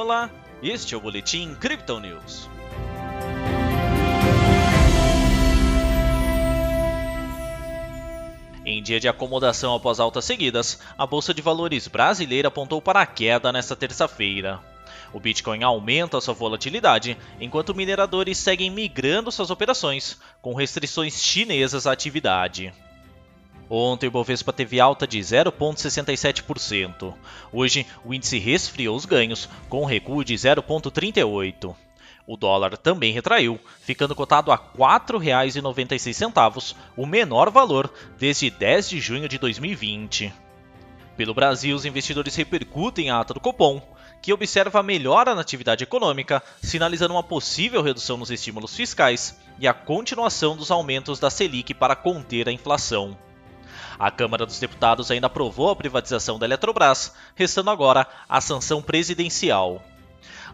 Olá, este é o Boletim Crypto News. Em dia de acomodação após altas seguidas, a Bolsa de Valores brasileira apontou para a queda nesta terça-feira. O Bitcoin aumenta sua volatilidade, enquanto mineradores seguem migrando suas operações, com restrições chinesas à atividade. Ontem o Bovespa teve alta de 0,67%. Hoje o índice resfriou os ganhos, com um recuo de 0,38%. O dólar também retraiu, ficando cotado a R$ 4,96, o menor valor desde 10 de junho de 2020. Pelo Brasil, os investidores repercutem a ata do Copom, que observa a melhora na atividade econômica, sinalizando uma possível redução nos estímulos fiscais e a continuação dos aumentos da Selic para conter a inflação. A Câmara dos Deputados ainda aprovou a privatização da Eletrobras, restando agora a sanção presidencial.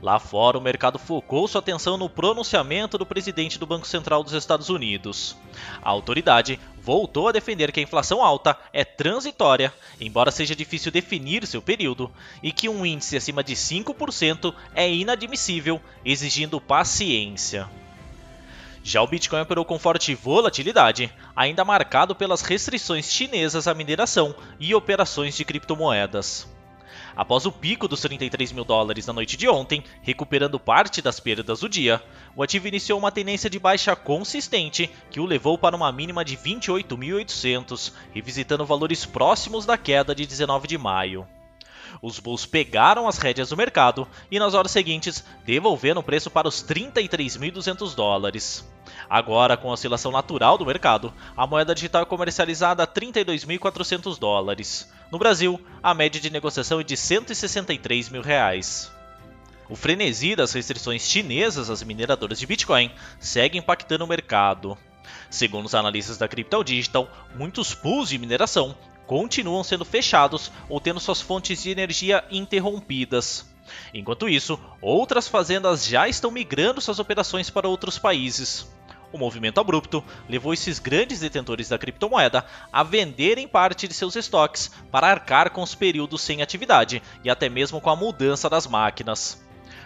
Lá fora, o mercado focou sua atenção no pronunciamento do presidente do Banco Central dos Estados Unidos. A autoridade voltou a defender que a inflação alta é transitória, embora seja difícil definir seu período, e que um índice acima de 5% é inadmissível, exigindo paciência. Já o Bitcoin operou com forte volatilidade, ainda marcado pelas restrições chinesas à mineração e operações de criptomoedas. Após o pico dos 33 mil dólares na noite de ontem, recuperando parte das perdas do dia, o ativo iniciou uma tendência de baixa consistente que o levou para uma mínima de 28.800, revisitando valores próximos da queda de 19 de maio. Os bulls pegaram as rédeas do mercado e nas horas seguintes devolveram o preço para os 33.200 dólares. Agora, com a oscilação natural do mercado, a moeda digital é comercializada a 32.400 dólares. No Brasil, a média de negociação é de 163 mil reais. O frenesi das restrições chinesas às mineradoras de Bitcoin segue impactando o mercado. Segundo os analistas da Crypto Digital, muitos pools de mineração continuam sendo fechados ou tendo suas fontes de energia interrompidas. Enquanto isso, outras fazendas já estão migrando suas operações para outros países. O movimento abrupto levou esses grandes detentores da criptomoeda a venderem parte de seus estoques para arcar com os períodos sem atividade e até mesmo com a mudança das máquinas.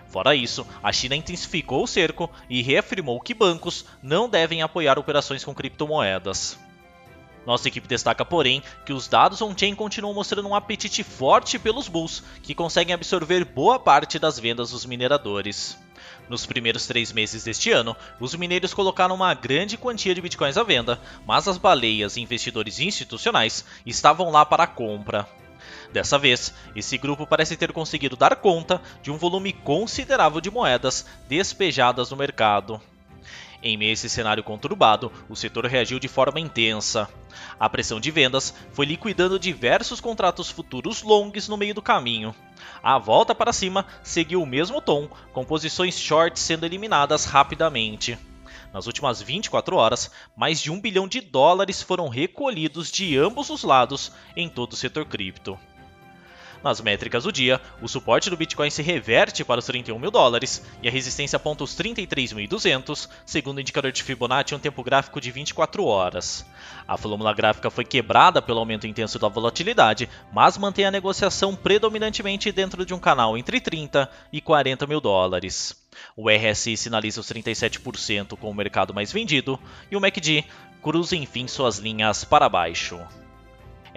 Fora isso, a China intensificou o cerco e reafirmou que bancos não devem apoiar operações com criptomoedas. Nossa equipe destaca, porém, que os dados on-chain continuam mostrando um apetite forte pelos bulls, que conseguem absorver boa parte das vendas dos mineradores. Nos primeiros três meses deste ano, os mineiros colocaram uma grande quantia de bitcoins à venda, mas as baleias e investidores institucionais estavam lá para a compra. Dessa vez, esse grupo parece ter conseguido dar conta de um volume considerável de moedas despejadas no mercado. Em meio a esse cenário conturbado, o setor reagiu de forma intensa. A pressão de vendas foi liquidando diversos contratos futuros longs no meio do caminho. A volta para cima seguiu o mesmo tom, com posições shorts sendo eliminadas rapidamente. Nas últimas 24 horas, mais de um bilhão de dólares foram recolhidos de ambos os lados em todo o setor cripto. Nas métricas do dia, o suporte do Bitcoin se reverte para os 31 mil dólares e a resistência aponta os 33.200, segundo o indicador de Fibonacci em um tempo gráfico de 24 horas. A fórmula gráfica foi quebrada pelo aumento intenso da volatilidade, mas mantém a negociação predominantemente dentro de um canal entre 30 e 40 mil dólares. O RSI sinaliza os 37% com o mercado mais vendido e o MACD cruza enfim suas linhas para baixo.